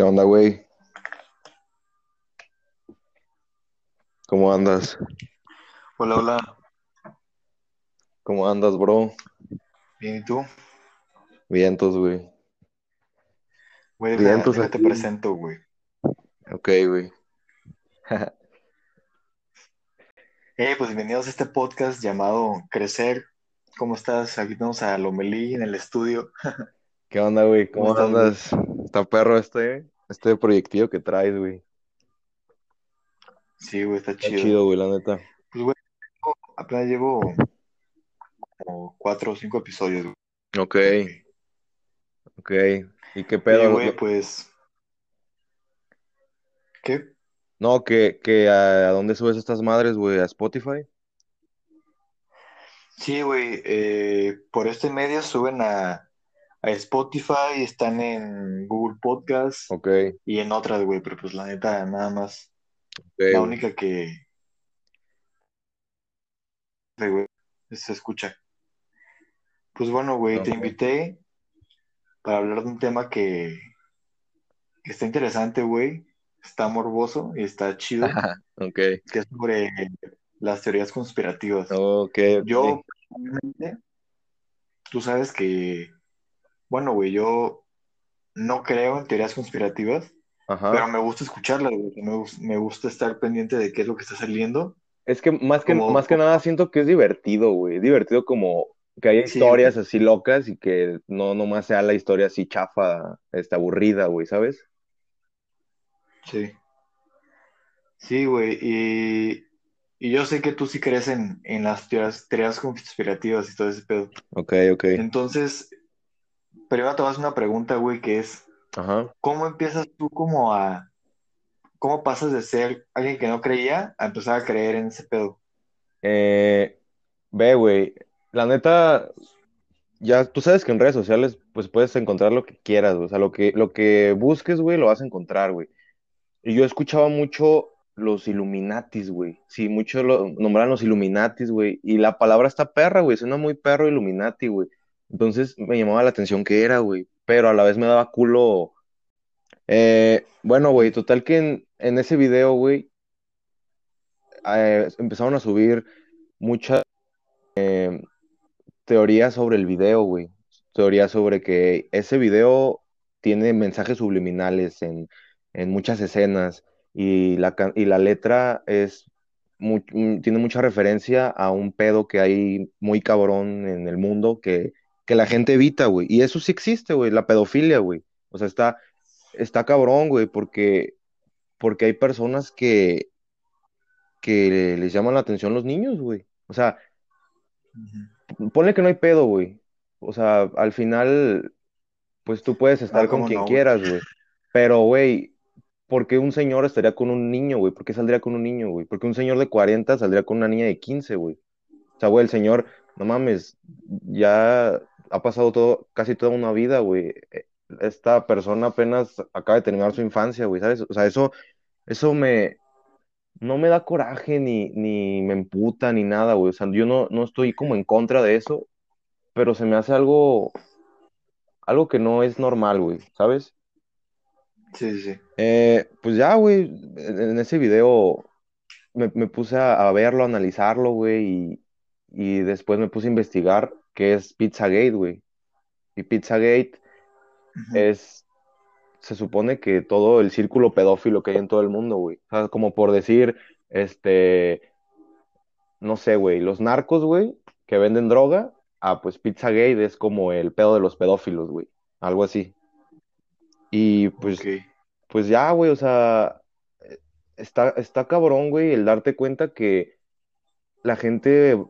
¿Qué onda, güey? ¿Cómo andas? Hola, hola. ¿Cómo andas, bro? Bien, ¿y tú? Vientos, güey. Güey, Vientos aquí. presento, güey. Ok, güey. Eh, pues bienvenidos a este podcast llamado Crecer. ¿Cómo estás? Aquí tenemos a Lomelí en el estudio. ¿Qué onda, güey? ¿Cómo ¿Cómo güey? andas? Está perro este, este proyectillo que traes, güey. Sí, güey, está Está chido. chido, güey, la neta. Pues, güey, apenas llevo como cuatro o cinco episodios, güey. Ok, ok. ¿Y qué pedo? güey, pues... ¿Qué? No, que, que a, ¿a dónde subes estas madres, güey? ¿A Spotify? Sí, güey, eh, por este medio suben a, a Spotify, están en Google Podcast Ok, y en otras, güey, pero pues la neta, nada más. La única que, güey, se escucha. Pues bueno, güey, te invité para hablar de un tema que, que está interesante, güey. Está morboso y está chido, que es sobre las teorías conspirativas. Yo, tú sabes que, bueno, güey, yo no creo en teorías conspirativas, pero me gusta escucharlas, güey. Me, gus- me gusta estar pendiente de qué es lo que está saliendo. Es que más que, Como, más que nada siento que es divertido, güey. Divertido como que haya historias así locas y que no nomás sea la historia así chafa, esta aburrida, güey, ¿sabes? sí. Sí, güey, y, y yo sé que tú sí crees en, en las teorías, teorías conspirativas y todo ese pedo. Ok, ok. Entonces, primero te vas a hacer una pregunta, güey, que es, Ajá. ¿cómo empiezas tú como a, cómo pasas de ser alguien que no creía a empezar a creer en ese pedo? Eh, ve, güey. La neta, ya tú sabes que en redes sociales pues puedes encontrar lo que quieras, güey. O sea, lo que, lo que busques, güey, lo vas a encontrar, güey. Y yo escuchaba mucho los Illuminatis, güey. Sí, mucho lo nombran los Illuminatis, güey. Y la palabra está perra, güey. Suena muy perro Illuminati, güey. Entonces me llamaba la atención qué era, güey. Pero a la vez me daba culo. Eh, bueno, güey, total que en, ese video, güey, eh, empezaron a subir muchas eh, teorías sobre el video, güey. Teorías sobre que ese video tiene mensajes subliminales en, en muchas escenas y la, y la letra es mm, tiene mucha referencia a un pedo que hay muy cabrón en el mundo que, que la gente evita, güey. Y eso sí existe, güey, la pedofilia, güey. O sea, está, está cabrón, güey, porque, porque hay personas que, que les llaman la atención los niños, güey. O sea, Ujú. ponle que no hay pedo, güey. O sea, al final, pues tú puedes Ah, estar con ¿cómo quien no, quieras, güey. Pero, güey, ¿por qué un señor estaría con un niño, güey? ¿Por qué saldría con un niño, güey? ¿Por qué un señor de 40 saldría con una niña de 15, güey? O sea, güey, el señor, no mames, ya ha pasado todo, casi toda una vida, güey. Eh, Esta persona apenas acaba de terminar su infancia, güey, ¿sabes? O sea, eso, eso me, no me da coraje ni, ni me emputa ni nada, güey. O sea, yo no, no estoy como en contra de eso, pero se me hace algo, algo que no es normal, güey, ¿sabes? Sí, sí. Eh, pues ya, güey, en en ese video me, me puse a, a verlo, a analizarlo, güey, y, y después me puse a investigar qué es Pizzagate, güey. Y Pizzagate Ujú. es, se supone que todo el círculo pedófilo que hay en todo el mundo, güey. O sea, como por decir, este, no sé, güey, los narcos, güey, que venden droga, ah, pues Pizzagate es como el pedo de los pedófilos, güey. Algo así. Y pues, pues ya, güey, o sea, eh, está, está cabrón, güey, el darte cuenta que la gente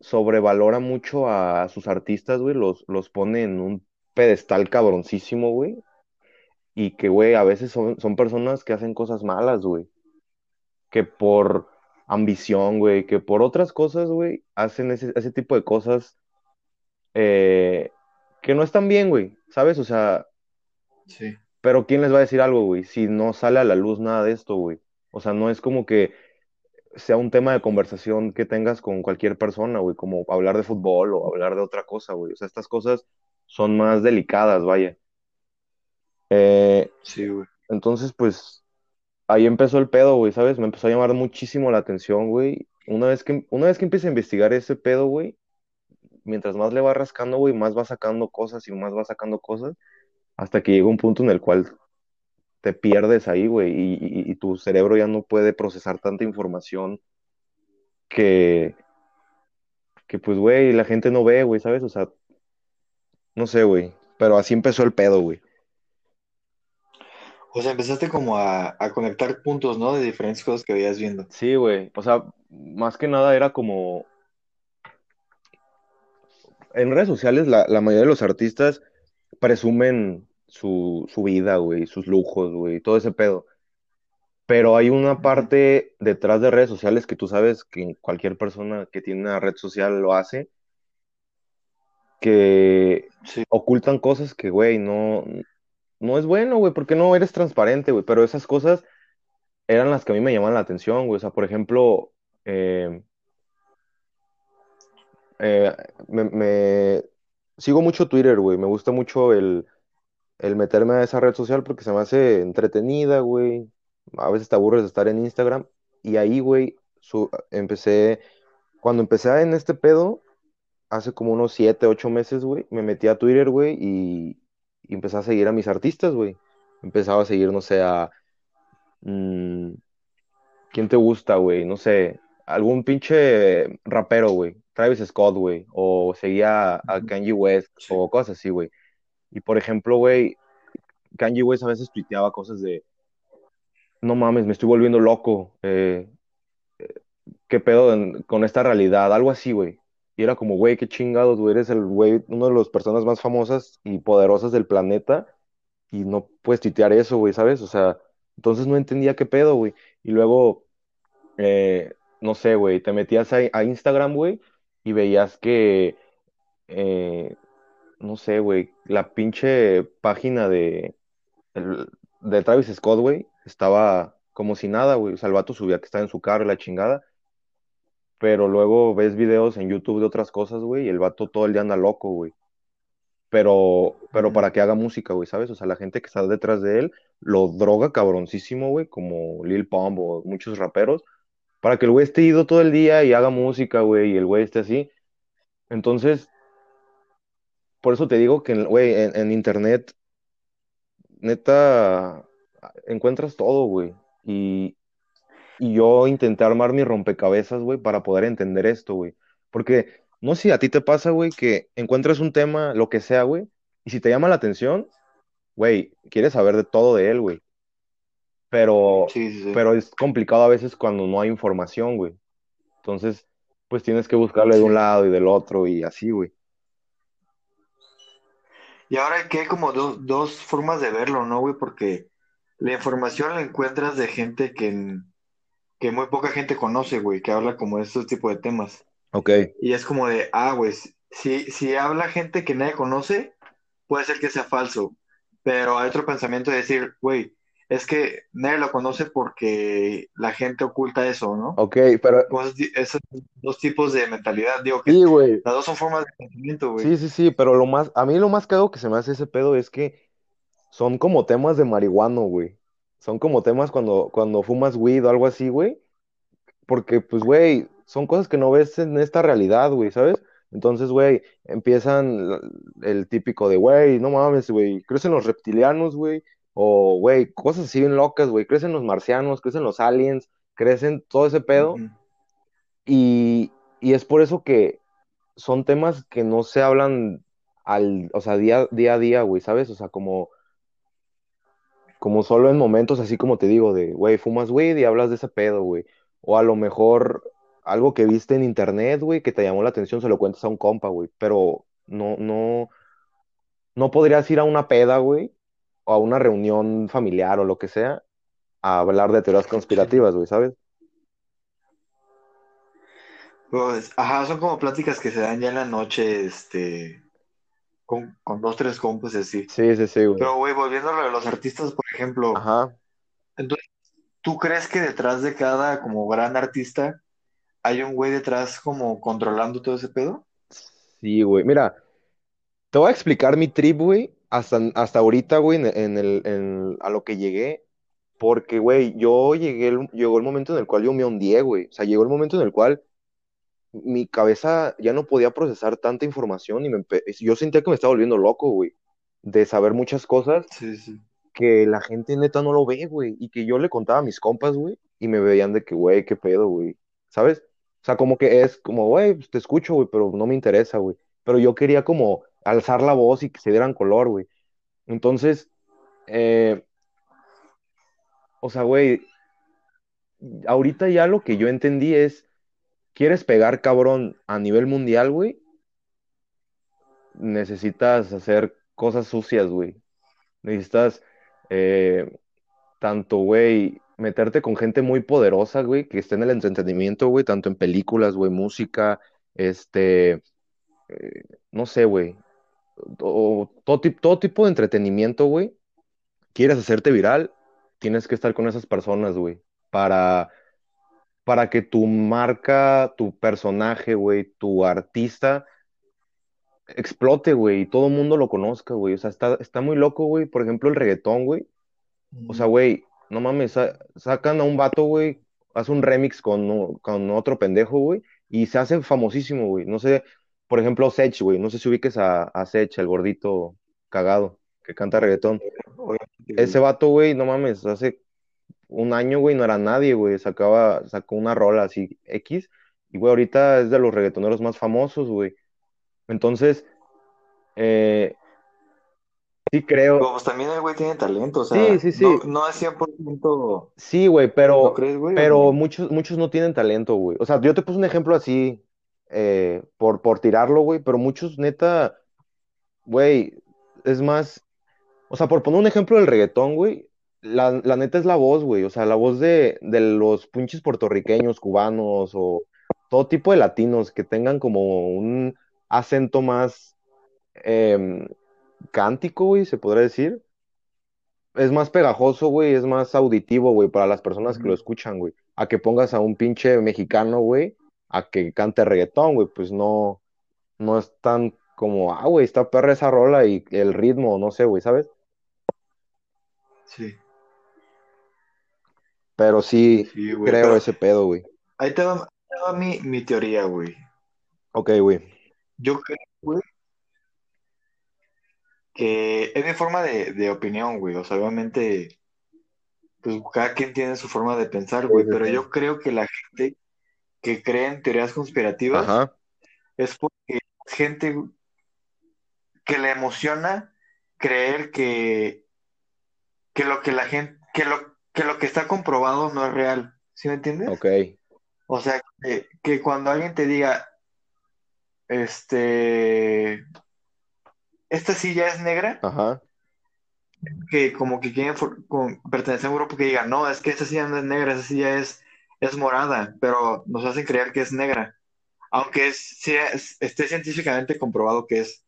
sobrevalora mucho a sus artistas, güey, los, los pone en un pedestal cabroncísimo, güey, y que, güey, a veces son, son personas que hacen cosas malas, güey, que por ambición, güey, que por otras cosas, güey, hacen ese, ese tipo de cosas eh, que no están bien, güey, ¿sabes? O sea, Sí. pero ¿quién les va a decir algo, güey? Si no sale a la luz nada de esto, güey. O sea, no es como que sea un tema de conversación que tengas con cualquier persona, güey, como hablar de fútbol o hablar de otra cosa, güey. O sea, estas cosas son más delicadas, vaya. Eh, Sí, güey. Entonces, pues ahí empezó el pedo, güey, ¿sabes? Me empezó a llamar muchísimo la atención, güey. Una vez que, una vez que empiezo a investigar ese pedo, güey, mientras más le va rascando, güey, más va sacando cosas y más va sacando cosas, hasta que llega un punto en el cual te pierdes ahí, güey, y, y- y tu cerebro ya no puede procesar tanta información que, que pues, güey, la gente no ve, güey, ¿sabes? O sea, no sé, güey, pero así empezó el pedo, güey. O sea, empezaste como a, a conectar puntos, ¿no? De diferentes cosas que veías viendo. Sí, güey, o sea, más que nada era como, en redes sociales la, la mayoría de los artistas presumen su, su vida, güey, sus lujos, güey, todo ese pedo. Pero hay una parte detrás de redes sociales que tú sabes que cualquier persona que tiene una red social lo hace, que Sí, ocultan cosas que, güey, no, no es bueno, güey, porque no eres transparente, güey. Pero esas cosas eran las que a mí me llaman la atención, güey. O sea, por ejemplo, eh, eh, me, me- sigo mucho Twitter, güey. Me gusta mucho el, el meterme a esa red social porque se me hace entretenida, güey. A veces te aburres de estar en Instagram. Y ahí, güey, su- empecé, cuando empecé en este pedo, hace como unos siete, ocho meses, güey, me metí a Twitter, güey, y, y empecé a seguir a mis artistas, güey. Empezaba a seguir, no sé, a... mm, ¿quién te gusta, güey? No sé, algún pinche rapero, güey. Travis Scott, güey. O seguía a Kanye West sí. o cosas así, güey. Y por ejemplo, güey, Kanye West a veces tuiteaba cosas de, no mames, me estoy volviendo loco. eh, ¿qué pedo con esta realidad? Algo así, güey. Y era como, güey, qué chingados, güey, eres el güey, una de las personas más famosas y poderosas del planeta y no puedes tuitear eso, güey, ¿sabes? O sea, entonces no entendía qué pedo, güey. Y luego, eh, no sé, güey, te metías a, Instagram, güey, y veías que, eh, no sé, güey, la pinche página de, el- de Travis Scott, güey, estaba como si nada, güey. O sea, el vato subía que estaba en su carro y la chingada. pero luego ves videos en YouTube de otras cosas, güey, y el vato todo el día anda loco, güey. Pero, pero para que haga música, güey, ¿sabes? O sea, la gente que está detrás de él lo droga cabroncísimo, güey, como Lil Pump o muchos raperos, para que el güey esté ido todo el día y haga música, güey, y el güey esté así. Entonces, por eso te digo que, güey, en, en internet, neta, encuentras todo, güey. Y, Y yo intenté armar mi rompecabezas, güey, para poder entender esto, güey. Porque no sé si a ti te pasa, güey, que encuentras un tema, lo que sea, güey, y si te llama la atención, güey, quieres saber de todo de él, güey. Pero, Sí, sí, sí. pero es complicado a veces cuando no hay información, güey. Entonces, pues tienes que buscarle de un lado y del otro y así, güey. Y ahora que hay como dos, dos formas de verlo, ¿no, güey? Porque la información la encuentras de gente que, que muy poca gente conoce, güey, que habla como de estos tipos de temas. Ok. Y es como de, ah, güey, si, si habla gente que nadie conoce, puede ser que sea falso. Pero hay otro pensamiento de decir, güey, es que nadie lo conoce porque la gente oculta eso, ¿no? Ok, pero Como esos, dos tipos de mentalidad, digo que sí, güey. las dos son formas de pensamiento, güey. Sí, sí, sí, pero lo más, a mí lo más cago que se me hace ese pedo es que son como temas de marihuano, güey. Son como temas cuando, cuando fumas weed o algo así, güey. Porque, pues, güey, son cosas que no ves en esta realidad, güey, ¿sabes? Entonces, güey, empiezan el típico de, güey, no mames, güey, crecen los reptilianos, güey. O, güey, cosas así bien locas, güey. Crecen los marcianos, crecen los aliens, crecen todo ese pedo. Y, y es por eso que son temas que no se hablan al, o sea, día, día a día, güey, ¿sabes? O sea, como como solo en momentos así como te digo, de, güey, fumas weed y hablas de ese pedo, güey. O a lo mejor algo que viste en internet, güey, que te llamó la atención, se lo cuentas a un compa, güey. Pero no, no, no podrías ir a una peda, güey, o a una reunión familiar o lo que sea, a hablar de teorías conspirativas, güey, ¿sabes? Pues, ajá, son como pláticas que se dan ya en la noche, este, con, con dos, tres compas y así. Sí, sí, sí, güey. Pero, güey, volviendo a lo de los artistas, por ejemplo, Ajá. entonces, ¿tú crees que detrás de cada como gran artista hay un güey detrás como controlando todo ese pedo? Sí, güey. Mira, te voy a explicar mi trip, güey. Hasta, hasta ahorita, güey, en, en el, en- a lo que llegué, porque, güey, yo llegué, el- llegó el momento en el cual yo me hundí, güey. O sea, llegó el momento en el cual mi cabeza ya no podía procesar tanta información y me yo sentía que me estaba volviendo loco, güey, de saber muchas cosas Sí, sí. que la gente neta no lo ve, güey, y que yo le contaba a mis compas, güey, y me veían de que, güey, qué pedo, güey, ¿sabes? O sea, como que es como, güey, pues te escucho, güey, pero no me interesa, güey. Pero yo quería como alzar la voz y que se dieran color, güey. Entonces, eh, o sea, güey, ahorita ya lo que yo entendí es, ¿quieres pegar cabrón a nivel mundial, güey? Necesitas hacer cosas sucias, güey. Necesitas, eh, tanto, güey, meterte con gente muy poderosa, güey, que esté en el entretenimiento, güey, tanto en películas, güey, música, este, eh, no sé, güey, o todo, todo tipo de entretenimiento, güey. Quieres hacerte viral, tienes que estar con esas personas, güey, para, para que tu marca, tu personaje, güey, tu artista explote, güey, y todo el mundo lo conozca, güey. O sea, está, está muy loco, güey. Por ejemplo, el reggaetón, güey. O sea, güey, no mames, sa- sacan a un vato, güey, hace un remix con, con otro pendejo, güey, y se hace famosísimo, güey. No sé, por ejemplo, Sech, güey, no sé si ubiques a, a Sech, el gordito cagado que canta reggaetón. Ese vato, güey, no mames, hace un año, güey, no era nadie, güey, sacaba, sacó una rola así X, y güey, ahorita es de los reggaetoneros más famosos, güey. Entonces, eh, sí creo, pues también el güey tiene talento, o sí, sea, sí, no, sí, no es 100%, Sí, güey, ¿no pero, crees, güey? ¿O pero no? muchos, muchos no tienen talento, güey. O sea, yo te puse un ejemplo así, eh, por, por tirarlo, güey, pero muchos, neta, güey, es más, o sea, por poner un ejemplo del reggaetón, güey, la, la neta es la voz, güey, o sea, la voz de, de los pinches puertorriqueños, cubanos o todo tipo de latinos que tengan como un acento más em, cántico, güey, se podría decir. Es más pegajoso, güey, es más auditivo, güey, para las personas que lo escuchan, güey. A que pongas a un pinche mexicano, güey, a que cante reggaetón, güey, pues no, no es tan como, ah, güey, está perra esa rola y el ritmo, no sé, güey, ¿sabes? Sí, Pero sí sí, güey, creo pero ese pedo, güey. ahí te va, ahí te va mi, mi teoría, güey. Ok, güey. Yo creo, güey, que es mi forma de, de opinión, güey, o sea, obviamente, pues cada quien tiene su forma de pensar, güey, sí, pero sí. yo creo que la gente que cree en teorías conspirativas Ajá, es porque gente que le emociona creer que, que lo que la gente, que lo, que lo que está comprobado no es real. ¿Sí me entiendes? ok, O sea, que, que cuando alguien te diga, este, esta silla es negra, ajá, que como que quieren for- con- pertenecer a un grupo que diga, no, es que esta silla no es negra, esa silla es, es morada, pero nos hacen creer que es negra, aunque es, sí es- esté científicamente comprobado que es,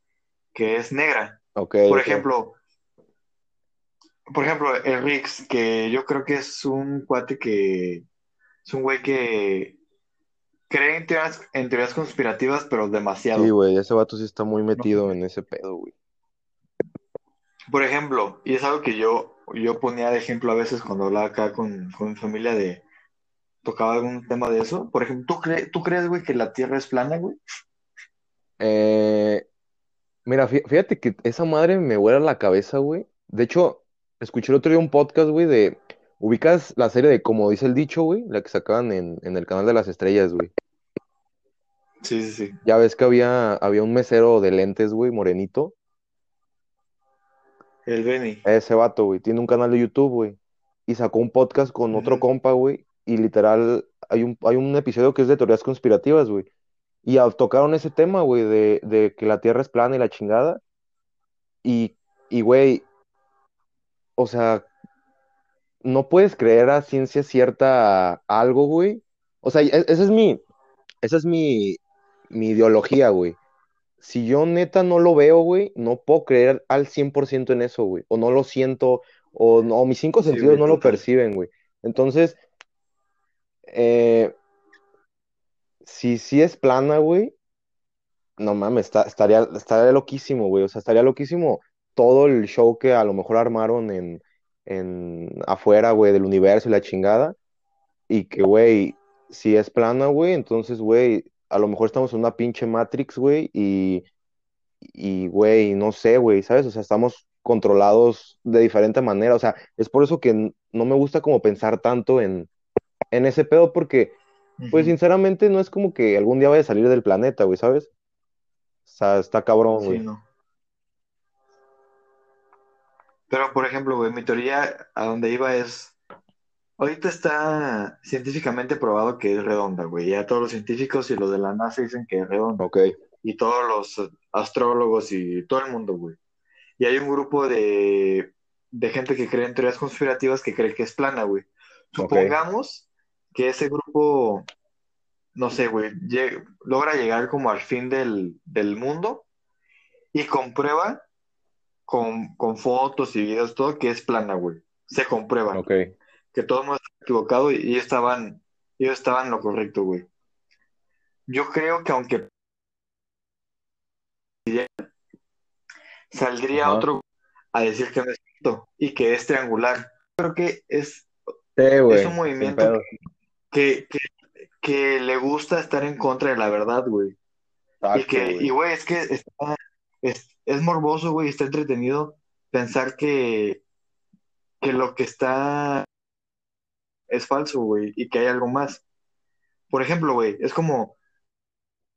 que es negra. ok, Por ejemplo, Por ejemplo, el Rix, que yo creo que es un cuate que es un güey que cree en teorías, en teorías conspirativas, pero Sí, demasiado, güey, ese vato sí está muy ¿no? metido en ese pedo, güey. Por ejemplo, y es algo que yo, yo ponía de ejemplo a veces cuando hablaba acá con, con mi familia de tocaba algún tema de eso. Por ejemplo, ¿tú, cre- tú crees, güey, que la Tierra es plana, güey? Eh, Mira, fí- fíjate que esa madre me vuela la cabeza, güey. De hecho, escuché el otro día un podcast, güey, de... ¿Ubicas la serie de Como dice el dicho, güey? La que sacaban en, en el canal de las estrellas, güey. Sí, sí, sí. Ya ves que había, había un mesero de lentes, güey, morenito. El Benny. Ese vato, güey, tiene un canal de YouTube, güey. Y sacó un podcast con otro compa, güey. Y literal, hay un, hay un episodio que es de teorías conspirativas, güey. Y tocaron ese tema, güey, de, de que la Tierra es plana y la chingada. Y, y, güey, o sea, no puedes creer a ciencia cierta algo, güey. O sea, e- esa es mi, esa es mi, mi ideología, güey. Si yo neta no lo veo, güey, no puedo creer al 100% en eso, güey. O no lo siento, o, no, mis cinco sentidos no lo perciben, güey. Entonces, eh, si sí es plana, güey, no mames, estaría, estaría loquísimo, güey. O sea, estaría loquísimo todo el show que a lo mejor armaron en, en afuera, güey, del universo y la chingada. Y que, güey, si es plana, güey, entonces, güey, a lo mejor estamos en una pinche Matrix, güey, y, y, güey, no sé, güey, ¿sabes? O sea, estamos controlados de diferente manera. O sea, es por eso que no me gusta como pensar tanto en, en ese pedo, porque, pues, sinceramente, no es como que algún día vaya a salir del planeta, güey, ¿sabes? O sea, está cabrón, Sí, güey. no. Pero, por ejemplo, güey, mi teoría a donde iba es, ahorita está científicamente probado que es redonda, güey. Ya todos los científicos y los de la NASA dicen que es redonda. Ok, Y todos los astrólogos y todo el mundo, güey. Y hay un grupo de, de gente que cree en teorías conspirativas que cree que es plana, güey. Supongamos que ese grupo, no sé, güey, logra llegar como al fin del, del mundo y comprueba con, con fotos y videos, todo, que es plana, güey. Se comprueba que todo el mundo está equivocado y ellos estaban, ellos estaban en lo correcto, güey. Yo creo que aunque saldría otro a decir que no es cierto y que es triangular. Creo que es, Sí, es un movimiento. Que, que, que le gusta estar en contra de la verdad, güey. Y que, y güey. güey, es que está, es, es morboso, güey, está entretenido pensar que, que lo que está es falso, güey, y que hay algo más. Por ejemplo, güey, es como,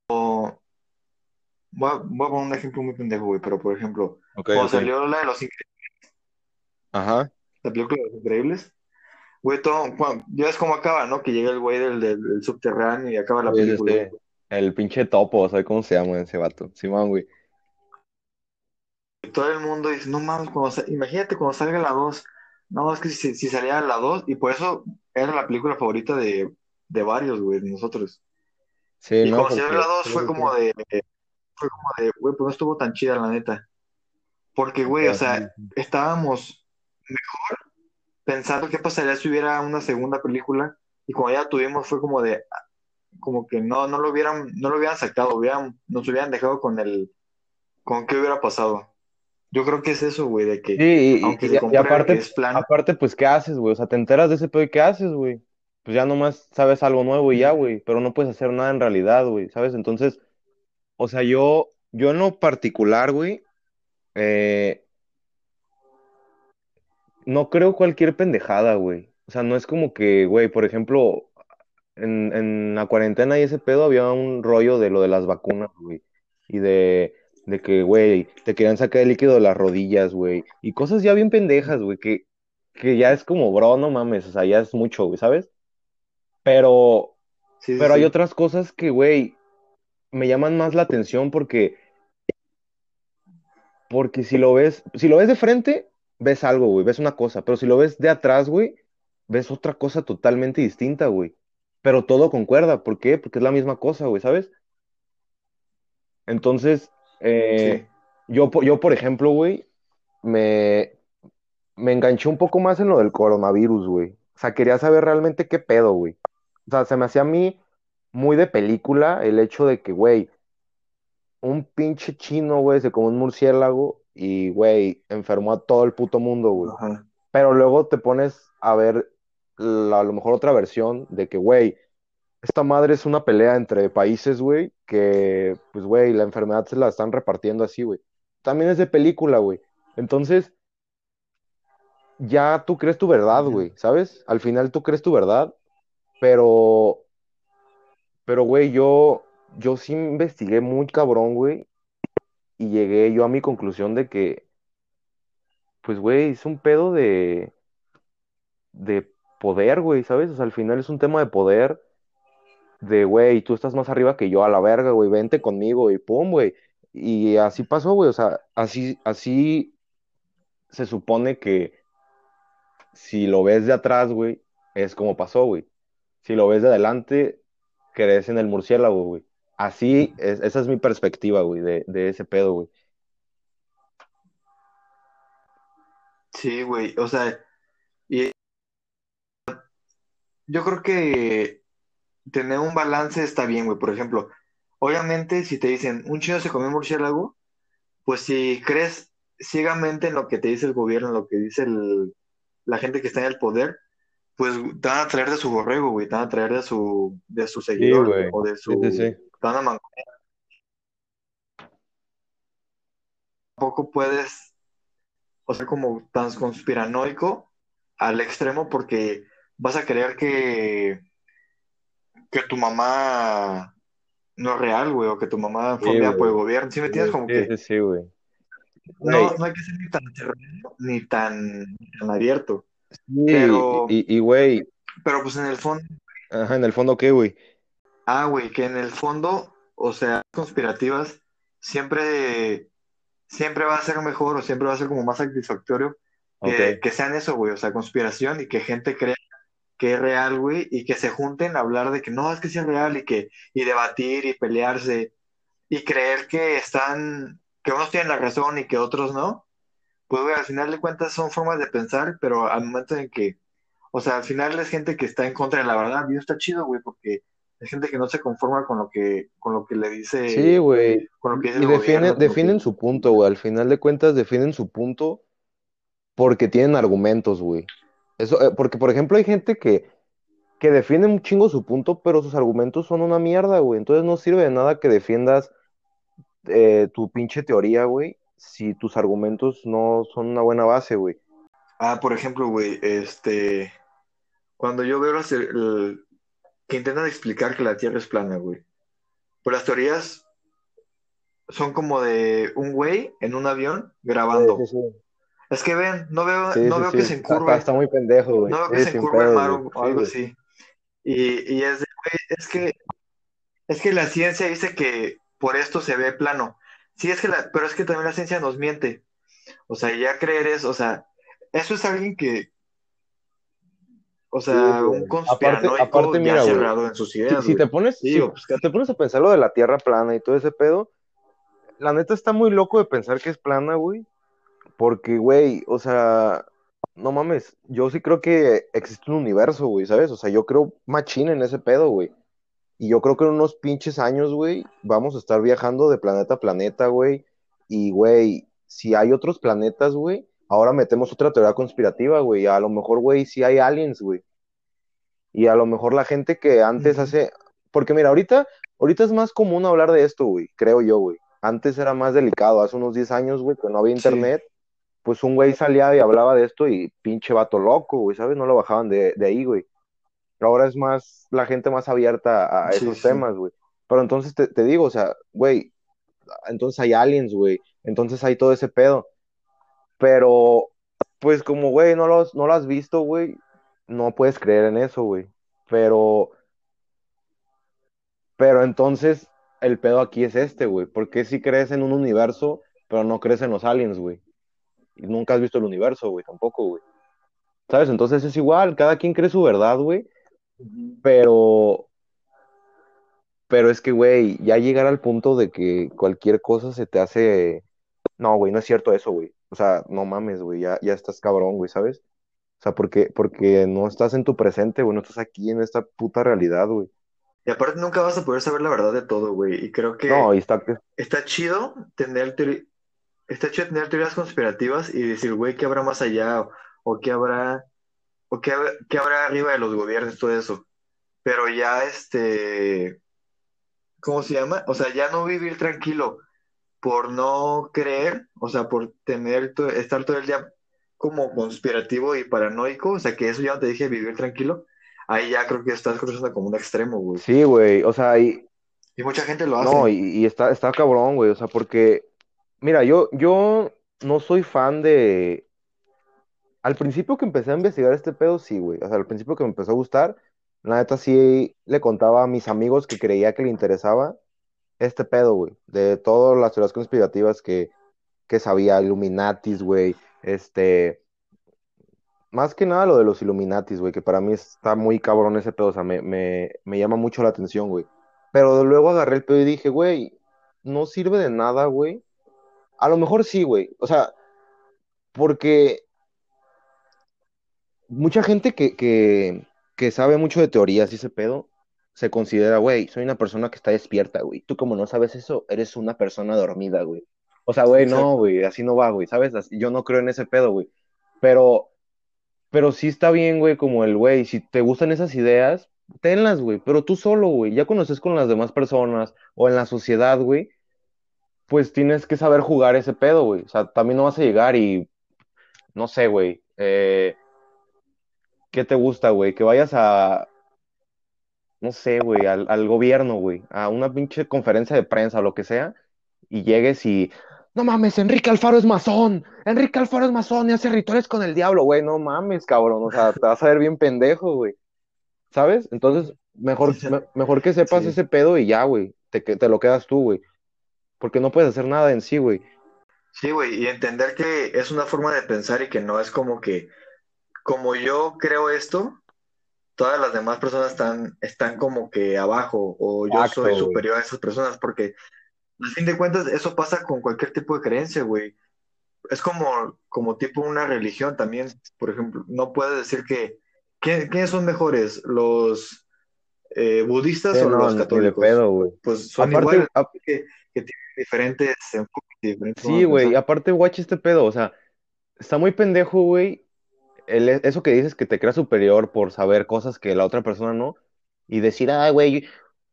voy a, voy a poner un ejemplo muy pendejo, güey, pero por ejemplo, Ok, cuando salió la de los Incre- Ajá. la película de los Increíbles, güey, todo, cuando- ya ves cómo acaba, ¿no? Que llega el güey del, del, del subterráneo y acaba la película. El pinche topo, ¿sabes cómo se llama ese vato? Simón, güey. Y todo el mundo dice, no mames, cuando sa- imagínate cuando salga la 2 no, es que si, si salía la 2 y por eso era la película favorita de, de varios, güey, de nosotros. Sí, Y no, cuando salió la porque. 2 Sí, fue como de, fue como de, güey, pues no estuvo tan chida, la neta. Porque, güey, o sea, sí, sí. Pensando qué pasaría si hubiera una segunda película y cuando ya tuvimos fue como de, como que no, no lo hubieran, no lo hubieran sacado, hubieran, nos hubieran dejado con el, con qué hubiera pasado. Yo creo que es eso, güey, de Sí, que y, aunque y- se y compruebe que aparte, es plano, aparte, pues, ¿qué haces, güey? O sea, te enteras de ese pedo y ¿qué haces, güey? Pues ya nomás sabes algo nuevo y ya, güey. Pero no puedes hacer nada en realidad, güey, ¿sabes? Entonces, o sea, yo, yo en lo particular, güey, eh, no creo cualquier pendejada, güey. O sea, no es como que, güey, por ejemplo. En, en la cuarentena y ese pedo había un rollo de lo de las vacunas, güey. Y de, de que, güey, te querían sacar el líquido de las rodillas, güey. Y cosas ya bien pendejas, güey, que, que ya es como, bro, no mames, o sea, ya es mucho, güey, ¿sabes? Pero, sí, sí, pero hay otras cosas que, güey, me llaman más la atención porque, porque si lo ves, si lo ves de frente, ves algo, güey, ves una cosa. Pero si lo ves de atrás, güey, ves otra cosa totalmente distinta, güey. Pero todo concuerda. ¿Por qué? Porque es la misma cosa, güey, ¿sabes? Entonces, sí, eh, yo, yo, por ejemplo, güey, me, me enganché un poco más en lo del coronavirus, güey. O sea, quería saber realmente qué pedo, güey. O sea, se me hacía a mí muy de película el hecho de que, güey, un pinche chino, güey, se comió un murciélago y, güey, enfermó a todo el puto mundo, güey. ajá, Pero luego te pones a ver la- a lo mejor otra versión de que, güey, esta madre es una pelea entre países, güey, que, pues, güey, la enfermedad se la están repartiendo así, güey. También es de película, güey. Entonces, ya tú crees tu verdad, güey, ¿sabes? Al final tú crees tu verdad, pero, pero, güey, yo, yo sí investigué muy cabrón, güey, y llegué yo a mi conclusión de que, pues, güey, es un pedo de, de poder, güey, ¿sabes? O sea, al final es un tema de poder de, güey, tú estás más arriba que yo a la verga, güey, vente conmigo y pum, güey. Y así pasó, güey, o sea, así, así se supone que si lo ves de atrás, güey, es como pasó, güey. Si lo ves de adelante, crees en el murciélago, güey. Así, es, esa es mi perspectiva, güey, de, de ese pedo, güey. sí, güey, o sea, y yo creo que tener un balance está bien, güey, por ejemplo, obviamente si te dicen un chino se comió un murciélago, pues si crees, ciegamente en lo que te dice el gobierno, en lo que dice el- la gente que está en el poder, pues te van a traer de su borrego, güey, te van a traer de su, de su seguidor o de Sí, sí, su... sí. Te van a man- Tampoco puedes, o sea, como tan conspiranoico al extremo porque vas a creer que, que tu mamá no es real, güey, o que tu mamá fue Sí, enviada por el gobierno. ¿Sí me Sí, entiendes? Como sí, que sí, sí, güey. no, no hay que ser ni tan cerrado ni tan, abierto. sí, Pero, y, y, güey, pero pues en el fondo, ajá, en el fondo, ¿qué, güey? Ah, güey, que en el fondo, o sea, conspirativas, siempre, siempre va a ser mejor o siempre va a ser como más satisfactorio que, que sean eso, güey, o sea, conspiración y que gente crea que es real, güey, y que se junten a hablar de que no, es que sí es real y que, y debatir y pelearse y creer que están, que unos tienen la razón y que otros no, pues, güey, al final de cuentas son formas de pensar, pero al momento en que, o sea, al final es gente que está en contra de la verdad, y eso está chido, güey, porque es gente que no se conforma con lo que, con lo que le Sí, dice, güey. con lo que dice Y el definen, gobierno, que... definen su punto, güey. Al final de cuentas, definen su punto porque tienen argumentos, güey. Eso, eh, porque, por ejemplo, hay gente que, que defiende un chingo su punto, pero sus argumentos son una mierda, güey. Entonces no sirve de nada que defiendas eh, tu pinche teoría, güey, si tus argumentos no son una buena base, güey. Ah, por ejemplo, güey, este, cuando yo veo las- el- que intentan explicar que la Tierra es plana, güey, pues las teorías son como de un güey en un avión grabando. Sí, sí, sí. Es que ven, no veo, no veo que se encurve, está muy pendejo, güey. no veo que se encurve el mar o, algo así. Y, y es de, güey, es que, es que la ciencia dice que por esto se ve plano. Sí, es que la, pero es que también la ciencia nos miente. O sea, ya creer eso, o sea, eso es alguien que, o sea, un conspiranoico aparte, ya mira, güey. en sus ideas, si te pones, Sí, si, digo, pues, si te pones a pensar lo de la Tierra plana y todo ese pedo, la neta está muy loco de pensar que es plana, güey. Porque, güey, o sea, no mames, yo sí creo que existe un universo, güey, ¿sabes? O sea, yo creo machín en ese pedo, güey. Y yo creo que en unos pinches años, güey, vamos a estar viajando de planeta a planeta, güey. Y, güey, si hay otros planetas, güey, ahora metemos otra teoría conspirativa, güey. A lo mejor, güey, sí hay aliens, güey. Y a lo mejor la gente que antes hace... Porque mira, ahorita, ahorita es más común hablar de esto, güey, creo yo, güey. Antes era más delicado, hace unos 10 años, güey, que no había Sí, internet, pues un güey salía y hablaba de esto y pinche vato loco, güey, ¿sabes? No lo bajaban de, de ahí, güey. Ahora es más la gente más abierta a, a sí, esos sí. temas, güey. Pero entonces te, te digo, o sea, güey, entonces hay aliens, güey. Entonces hay todo ese pedo. Pero, pues como, güey, no lo, no lo has visto, güey, no puedes creer en eso, güey. Pero, pero entonces el pedo aquí es este, güey. Porque si crees en un universo, pero no crees en los aliens, güey. Y nunca has visto el universo, güey, tampoco, güey. ¿Sabes? Entonces es igual, cada quien cree su verdad, güey. Pero, pero es que, güey, ya llegar al punto de que cualquier cosa se te hace. No, güey, no es cierto eso, güey. O sea, no mames, güey, ya, ya estás cabrón, güey, ¿sabes? O sea, porque, porque no estás en tu presente, güey, no estás aquí en esta puta realidad, güey. Y aparte nunca vas a poder saber la verdad de todo, güey. Y creo No, que y está. está chido tener está chido tener teorías conspirativas y decir, güey, ¿qué habrá más allá? O, o qué habrá, o qué, qué habrá arriba de los gobiernos, todo eso. Pero ya este, ¿cómo se llama? O sea, ya no vivir tranquilo por no creer, o sea, por tener to- estar todo el día como conspirativo y paranoico, o sea, que eso ya no te dije vivir tranquilo. Ahí ya creo que estás cruzando como un extremo, güey. Sí, güey, o sea, y. Y mucha gente lo No, hace. y, y está, está cabrón, güey, o sea, porque. Mira, yo, yo no soy fan de. Al principio que empecé a investigar este pedo, sí, güey. O sea, al principio que me empezó a gustar, la neta sí le contaba a mis amigos que creía que le interesaba este pedo, güey. De todas las teorías conspirativas que, que sabía, Illuminatis, güey. Este, más que nada lo de los Illuminatis, güey, que para mí está muy cabrón ese pedo. O sea, me, me, me llama mucho la atención, güey. Pero luego agarré el pedo y dije, güey, no sirve de nada, güey. A lo mejor sí, güey. O sea, porque mucha gente que, que, que sabe mucho de teorías y ese pedo, se considera, güey, soy una persona que está despierta, güey. Tú como no sabes eso, eres una persona dormida, güey. O sea, güey, no, güey, así no va, güey, ¿sabes? Así- yo no creo en ese pedo, güey. Pero, pero sí está bien, güey, como el, güey, si te gustan esas ideas, tenlas, güey, pero tú solo, güey. Ya estés con las demás personas o en la sociedad, güey, pues tienes que saber jugar ese pedo, güey. O sea, también no vas a llegar y, no sé, güey, eh, ¿qué te gusta, güey? Que vayas a, no sé, güey, al, al gobierno, güey, a una pinche conferencia de prensa o lo que sea, y llegues y, no mames, Enrique Alfaro es masón, Enrique Alfaro es masón y hace rituales con el diablo, güey, no mames, cabrón, o sea, te vas a ver bien pendejo, güey, ¿sabes? Entonces, mejor, me- mejor que sepas Sí, ese pedo y ya, güey, te, te lo quedas tú, güey, porque no puedes hacer nada en sí, güey. sí, güey, y entender que es una forma de pensar y que no es como que, como yo creo esto, todas las demás personas están, están como que abajo o yo soy Exacto, superior a esas personas, porque al fin de cuentas eso pasa con cualquier tipo de creencia, güey. Es como, como tipo una religión también, por ejemplo, no puedes decir que, ¿quién- ¿quiénes son mejores, los eh, Sí, budistas o no, los católicos? pedo. Pues son Aparte, iguales, que, que tienen diferentes enfoques diferentes Sí, güey, aparte, guacha este pedo, o sea, está muy pendejo, güey, el- eso que dices que te creas superior por saber cosas que la otra persona no, y decir, ay, güey, yo,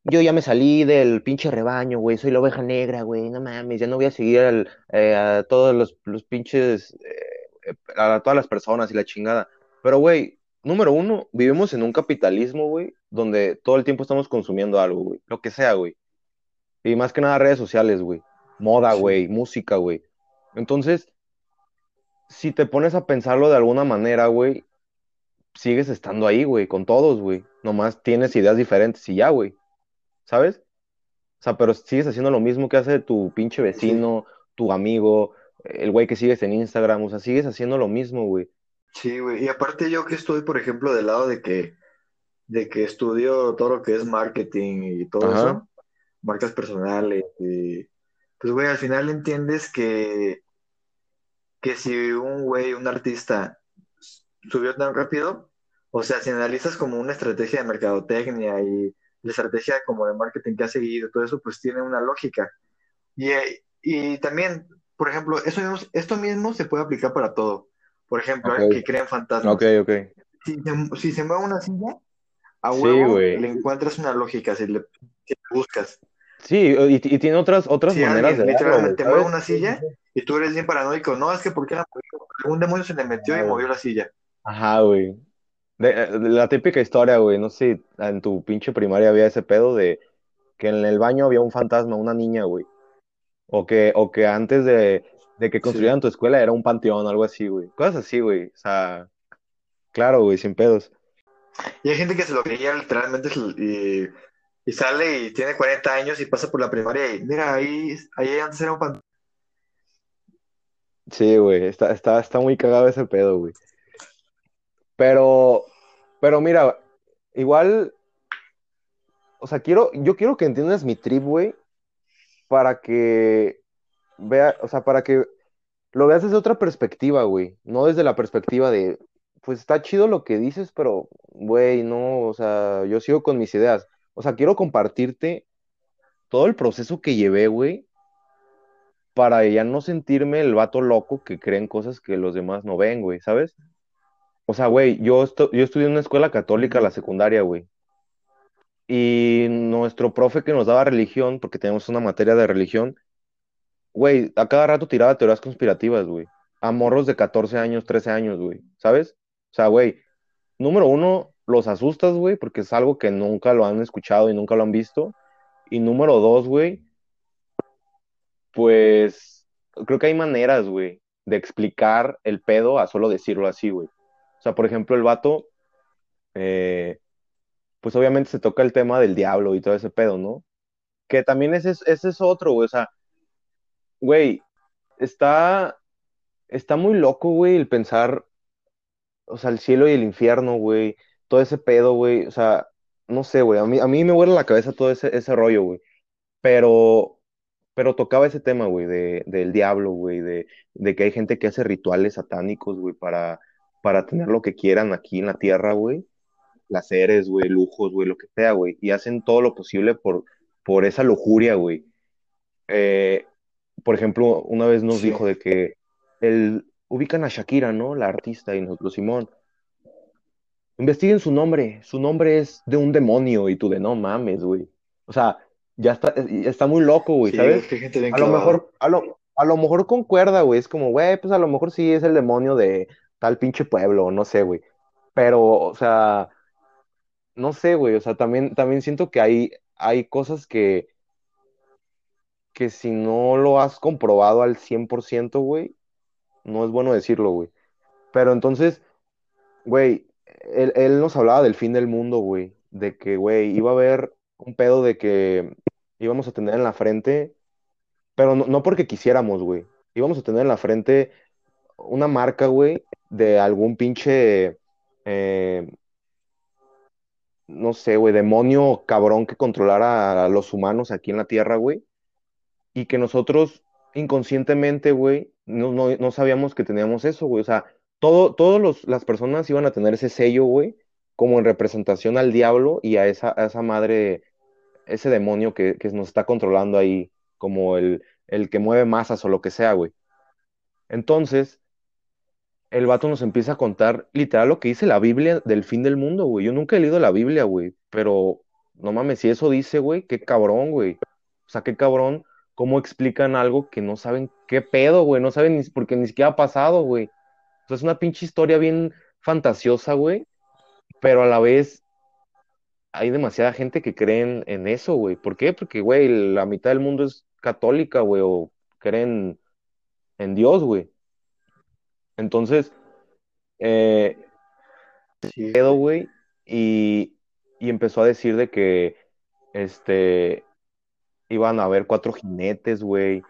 yo ya me salí del pinche rebaño, güey, soy la oveja negra, güey, no mames, ya no voy a seguir al- eh, a todos los, los pinches, eh, a todas las personas y la chingada. Pero, güey, número uno, vivimos en un capitalismo, güey, donde todo el tiempo estamos consumiendo algo, güey, lo que sea, güey. Y más que nada redes sociales, güey. Moda, Sí, güey, música, güey. Entonces, si te pones a pensarlo de alguna manera, güey, sigues estando ahí, güey, con todos, güey. Nomás tienes ideas diferentes y ya, güey, ¿sabes? O sea, pero sigues haciendo lo mismo que hace tu pinche sí, vecino, tu amigo, el güey que sigues en Instagram, o sea, sigues haciendo lo mismo, güey. sí, güey. Y aparte yo que estoy, por ejemplo, del lado de que, de que estudio todo lo que es marketing y todo Ajá, eso, marcas personales, y pues, güey, al final entiendes que, que si un güey, un artista subió tan rápido, o sea, si analizas como una estrategia de mercadotecnia y la estrategia como de marketing que ha seguido, todo eso, pues tiene una lógica. Y, y también, por ejemplo, eso mismo- esto mismo se puede aplicar para todo. Por ejemplo, ok, alguien que cree en ok, fantasmas. ok. Si se, si se mueve una silla, a Sí, huevo güey. le encuentras una lógica si le, si le buscas. Sí, y, y tiene otras, otras Si maneras de alguien güey, literalmente mueve una silla y tú eres bien paranoico, no, es que ¿por qué la? Algún demonio se le metió y movió la silla. Ajá, güey. De, de la típica historia, güey, no sé en tu pinche primaria había ese pedo de que en el baño había un fantasma, una niña, güey. O que, o que antes de, de que Sí. construyeran tu escuela era un panteón, algo así, güey. Cosas así, güey. O sea, claro, güey, sin pedos. Y hay gente que se lo creía literalmente y, y sale y tiene 40 años y pasa por la primaria y mira, ahí, ahí antes era un fantasma. Sí, güey, está, está, está muy cagado ese pedo, güey. Pero, pero mira, igual, o sea, quiero, yo quiero que entiendas mi trip, güey, para que vea, o sea, para que lo veas desde otra perspectiva, güey. No desde la perspectiva de, pues está chido lo que dices, pero, güey, no, o sea, yo sigo con mis ideas. O sea, quiero compartirte todo el proceso que llevé, güey, para ya no sentirme el vato loco que creen cosas que los demás no ven, güey, ¿sabes? O sea, güey, yo, estu- yo estudié en una escuela católica, la secundaria, güey. Y nuestro profe que nos daba religión, porque tenemos una materia de religión, güey, a cada rato tiraba teorías conspirativas, güey. A morros de 14 años, 13 años, güey, ¿sabes? O sea, güey, número uno, los asustas, güey, porque es algo que nunca lo han escuchado y nunca lo han visto. Y número dos, güey, pues creo que hay maneras, güey, de explicar el pedo a solo decirlo así, güey. O sea, por ejemplo, el vato, eh, pues obviamente se toca el tema del diablo y todo ese pedo, ¿no? Que también ese es, ese es otro, güey. O sea, güey, está, está muy loco, güey, el pensar, o sea, el cielo y el infierno, güey, todo ese pedo, güey. O sea, no sé, güey, a mí, a mí me vuela la cabeza todo ese, ese rollo, güey. Pero, pero tocaba ese tema, güey, de, del diablo, güey, de, de que hay gente que hace rituales satánicos, güey, para, para tener lo que quieran aquí en la tierra, güey. Placeres, güey, lujos, güey, lo que sea, güey. Y hacen todo lo posible por, por esa lujuria, güey. Eh, por ejemplo, una vez nos dijo de que el, ubican a Shakira, ¿no? La artista y nosotros, Simón, investiguen su nombre, su nombre es de un demonio y tú de no mames, güey. O sea, ya está, está muy loco, güey, sí, ¿sabes? bien A lo mejor, a lo, a lo mejor concuerda, güey, es como, güey, pues a lo mejor sí es el demonio de tal pinche pueblo, no sé, güey. Pero, o sea, no sé, güey, o sea, también, también siento que hay, hay cosas que, que si no lo has comprobado al 100%, güey, no es bueno decirlo, güey. Pero entonces, güey, él, él nos hablaba del fin del mundo, güey, de que, güey, iba a haber un pedo de que íbamos a tener en la frente, pero no, no porque quisiéramos, güey, íbamos a tener en la frente una marca, güey, de algún pinche, eh, no sé, güey, demonio cabrón que controlara a los humanos aquí en la Tierra, güey y que nosotros inconscientemente, güey, no, no, no sabíamos que teníamos eso, güey. O sea, todo, todos los, las personas iban a tener ese sello, güey, como en representación al diablo y a esa, a esa madre, ese demonio que, que nos está controlando ahí, como el, el que mueve masas o lo que sea, güey. Entonces, el vato nos empieza a contar literal lo que dice la Biblia del fin del mundo, güey. Yo nunca he leído la Biblia, güey, pero no mames, si eso dice, güey, qué cabrón, güey. O sea, qué cabrón, cómo explican algo que no saben qué pedo, güey, no saben ni porque ni siquiera ha pasado, güey. Entonces, es una pinche historia bien fantasiosa, güey, pero a la vez hay demasiada gente que cree en, en eso, güey. ¿Por qué? Porque, güey, la mitad del mundo es católica, güey, o creen en Dios, güey. Entonces, eh, Sí, pedo, güey. y, y empezó a decir de que este iban a haber cuatro jinetes, güey,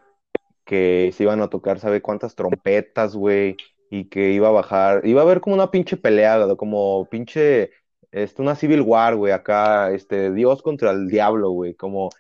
que se iban a tocar, sabe cuántas trompetas, güey, y que iba a bajar, iba a haber como una pinche pelea, ¿no? como pinche, este, una Civil War, güey, acá, este, Dios contra el diablo, güey, como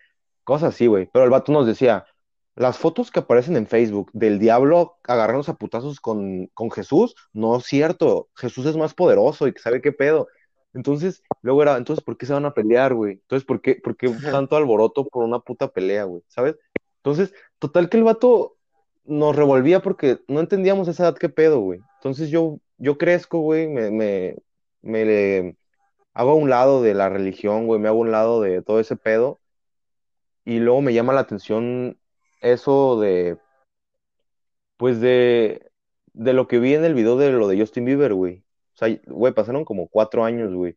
cosas así, güey. Pero el vato nos decía, las fotos que aparecen en Facebook del diablo agarrándose a putazos con, con Jesús, no es cierto. Jesús es más poderoso y que sabe qué pedo. Entonces, luego era, entonces, ¿por qué se van a pelear, güey? Entonces, ¿por qué, por qué tanto alboroto por una puta pelea, güey? ¿Sabes? Entonces, total que el vato nos revolvía porque no entendíamos a esa edad qué pedo, güey. Entonces yo, yo crezco, güey, me, me, hago a un lado de la religión, güey, me hago a un lado de todo ese pedo y luego me llama la atención eso de, pues de, de lo que vi en el video de lo de Justin Bieber, güey. O sea, güey, pasaron como cuatro años, güey.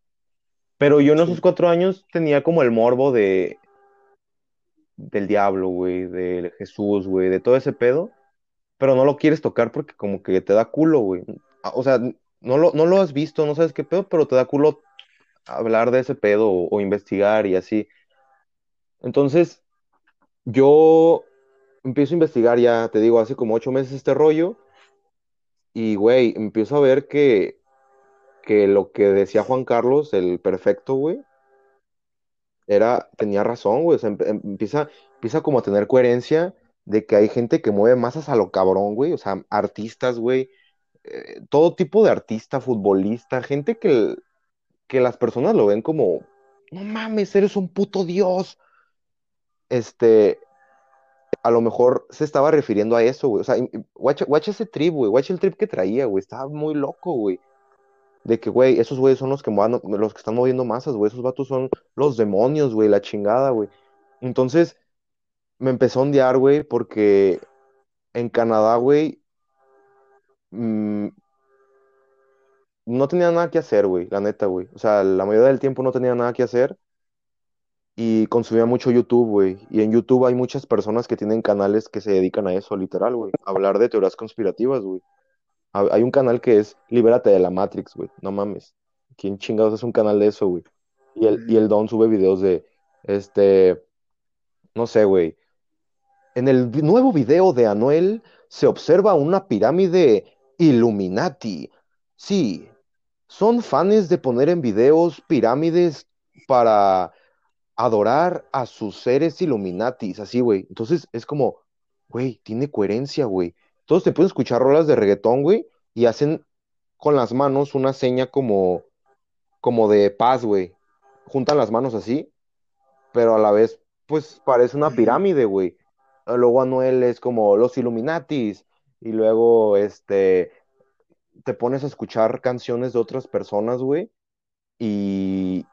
Pero yo en esos cuatro años tenía como el morbo de, del diablo, güey, de Jesús, güey, de todo ese pedo. Pero no lo quieres tocar porque como que te da culo, güey. O sea, no lo, no lo has visto, no sabes qué pedo, pero te da culo hablar de ese pedo o, investigar y así. Entonces, yo empiezo a investigar ya, te digo, hace como ocho meses este rollo y, güey, empiezo a ver que, que lo que decía Juan Carlos, el perfecto, güey, era, tenía razón, güey, o sea, em- em- empieza, empieza como a tener coherencia de que hay gente que mueve masas a lo cabrón, güey, o sea, artistas, güey, eh, todo tipo de artista, futbolista, gente que, que las personas lo ven como, no mames, eres un puto dios, este, a lo mejor se estaba refiriendo a eso, güey. O sea, guacha, guacha ese trip, güey. Guacha el trip que traía, güey. Estaba muy loco, güey. De que, güey, esos güeyes son los que, los que están moviendo masas, güey. Esos vatos son los demonios, güey, la chingada, güey. Entonces, me empezó a ondear, güey, porque en Canadá, güey, mm, no tenía nada que hacer, güey, la neta, güey. O sea, la mayoría del tiempo no tenía nada que hacer y consumía mucho YouTube, güey. Y en YouTube hay muchas personas que tienen canales que se dedican a eso, literal, güey. Hablar de teorías conspirativas, güey. Ha- Hay un canal que es Libérate de la Matrix, güey. No mames. ¿Quién chingados es un canal de eso, güey? Y el, y el Don sube videos de, este, no sé, güey. En el nuevo video de Anuel se observa una pirámide Illuminati. Sí, son fans de poner en videos pirámides para adorar a sus seres Illuminatis, así, güey. Entonces es como, güey, tiene coherencia, güey. Todos te pueden escuchar rolas de reggaetón, güey, y hacen con las manos una seña como, como de paz, güey. Juntan las manos así, pero a la vez, pues parece una pirámide, güey. luego Anuel es como los Illuminatis, y luego este, te pones a escuchar canciones de otras personas, güey, y,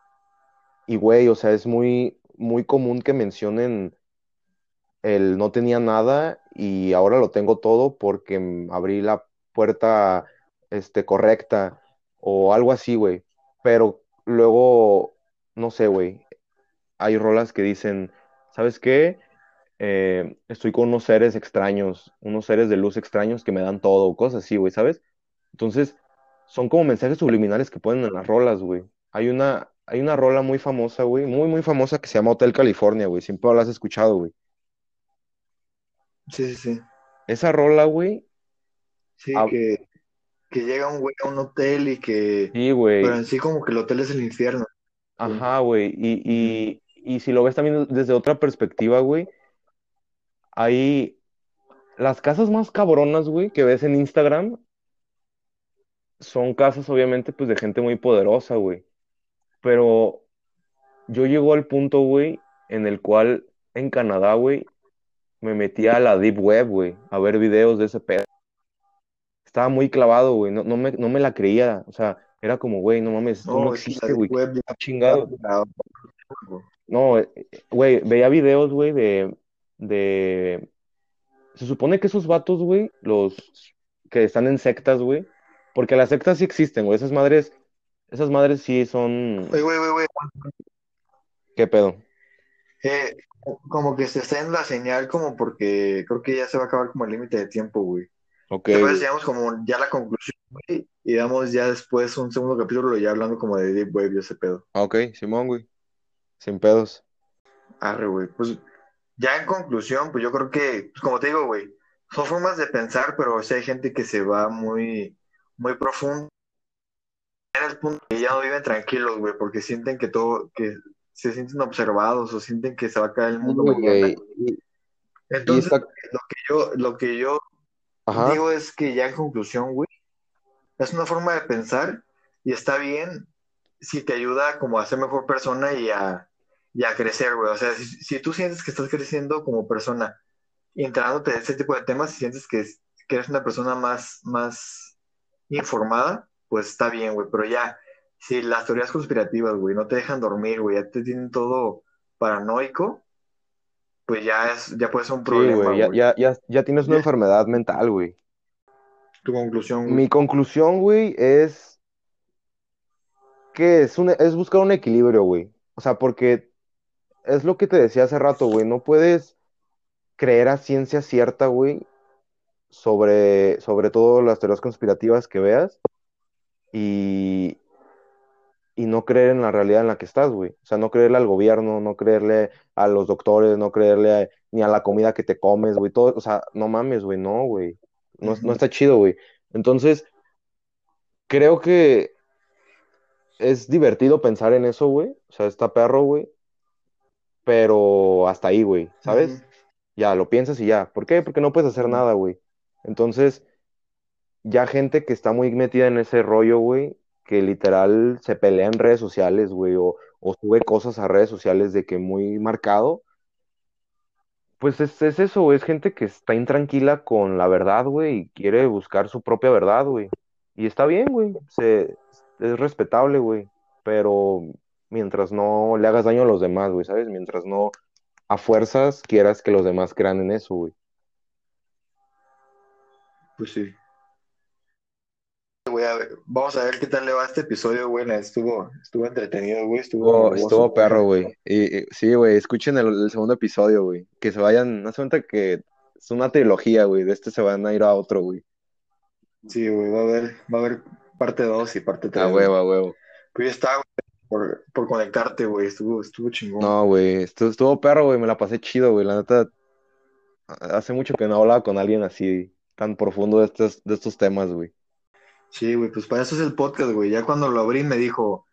y güey, o sea, es muy, muy común que mencionen el no tenía nada y ahora lo tengo todo porque abrí la puerta este, correcta o algo así, güey. Pero luego, no sé, güey, hay rolas que dicen, ¿sabes qué? Eh, estoy con unos seres extraños, unos seres de luz extraños que me dan todo, cosas así, güey, ¿sabes? Entonces, son como mensajes subliminales que ponen en las rolas, güey. Hay una, hay una rola muy famosa, güey, muy, muy famosa que se llama Hotel California, güey. Siempre la has escuchado, güey. Sí, sí, sí. Esa rola, güey, Sí, que, que llega un güey a un hotel y que, sí, pero güey, en sí como que el hotel es el infierno. Ajá, güey. Y, y, y si lo ves también desde otra perspectiva, güey, hay las casas más cabronas, güey, que ves en Instagram, son casas, obviamente, pues de gente muy poderosa, güey. Pero yo llego al punto, güey, en el cual en Canadá, güey, me metí a la Deep Web, güey, a ver videos de ese pedo. Estaba muy clavado, güey, no, no me, no me la creía, o sea, era como, güey, no mames, no existe, güey, chingado. No, eh, güey, veía videos, güey, de, de... Se supone que esos vatos, güey, los que están en sectas, güey, porque las sectas sí existen, güey, esas madres, esas madres sí son... Güey, güey, güey. ¿Qué pedo? Eh, como que se está en la señal como porque creo que ya se va a acabar como el límite de tiempo, güey. Ok, güey. Llegamos como ya a la conclusión, güey, y damos ya después un segundo capítulo ya hablando como de Deep Web y ese pedo. Ah, Ok, Simón, güey, sin pedos. Arre, güey. Pues ya en conclusión, pues yo creo que, pues como te digo, güey, son formas de pensar, pero sí hay gente que se va muy, muy profundo en el punto que ya no viven tranquilos, güey, porque sienten que todo, que se sienten observados o sienten que se va a caer el mundo mañana. güey, y, y Entonces, lo que yo, lo que yo Ajá, digo es que ya en conclusión, güey, es una forma de pensar y está bien si te ayuda como a ser mejor persona y a, y a crecer, güey. O sea, si, si tú sientes que estás creciendo como persona y enterándote de ese tipo de temas y sientes que, que eres una persona más, más informada, pues está bien, güey. Pero ya, si las teorías conspirativas, güey, no te dejan dormir, güey, ya te tienen todo paranoico, pues ya es, ya puede ser un sí, problema, güey, ya, ya, ya, ya tienes una enfermedad mental, güey. tu conclusión, güey. Mi conclusión, güey, es que es, un, es buscar un equilibrio, güey. O sea, porque es lo que te decía hace rato, güey. No puedes creer a ciencia cierta, güey, sobre, sobre todo las teorías conspirativas que veas y, y no creer en la realidad en la que estás, güey. O sea, no creerle al gobierno, no creerle a los doctores, no creerle a- ni a la comida que te comes, güey. Todo, o sea, no mames, güey, no, güey. No, no está chido, güey. Entonces, creo que es divertido pensar en eso, güey. O sea, está perro, güey. Pero hasta ahí, güey. ¿sabes? Ya, lo piensas y ya. ¿Por qué? Porque no puedes hacer nada, güey. Entonces, ya gente que está muy metida en ese rollo, güey, que literal se pelea en redes sociales, güey, o, sube cosas a redes sociales de que muy marcado, pues es, es eso, es gente que está intranquila con la verdad, güey, y quiere buscar su propia verdad, güey. Y está bien, güey, es respetable, güey, pero mientras no le hagas daño a los demás, güey, ¿sabes? Mientras no a fuerzas quieras que los demás crean en eso, güey. Pues sí. A ver- vamos a ver qué tal le va este episodio, güey. Estuvo, estuvo entretenido, güey. Estuvo morboso, estuvo perro, güey. güey. Y, y- sí, güey, escuchen el, el segundo episodio, güey. Que se vayan, no se cuenta que es una trilogía, güey. De este se van a ir a otro, güey. Sí, güey, va a haber, va a haber parte 2 y parte A 3, güey. huevo, a huevo. Pues ya está, güey, por, por conectarte, güey. Estuvo, estuvo chingón. No, güey, estuvo, estuvo perro, güey. Me la pasé chido, güey. La neta, hace mucho que no hablaba con alguien así, tan profundo de estos, de estos temas, güey. Sí, güey, pues para eso es el podcast, güey. Ya cuando lo abrí me dijo,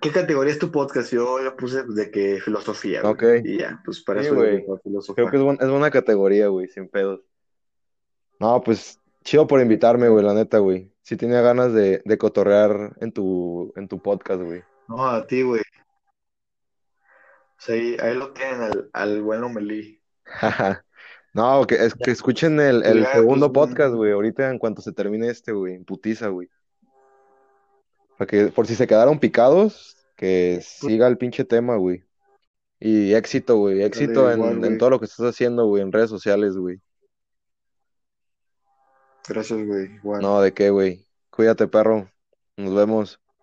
¿qué categoría es tu podcast? Yo le puse de que filosofía, güey. Ok, Y ya, pues para sí, eso es, güey, Creo que es, buen- es buena categoría, güey, sin pedos. No, pues, chido por invitarme, güey, la neta, güey. Sí tenía ganas de, de cotorrear en tu, en tu podcast, güey. No, a ti, güey. Sea, ahí, lo tienen al, al buen Lomelí. No, que es que escuchen el, el ya, pues, segundo podcast, güey, ahorita en cuanto se termine este, güey, en putiza, güey. Para que, por si se quedaron picados, que siga el pinche tema, güey. Y éxito, güey, dale éxito igual, en, en todo lo que estás haciendo, güey, en redes sociales, güey. Gracias, güey, igual. No, ¿de qué, güey? Cuídate, perro. Nos vemos.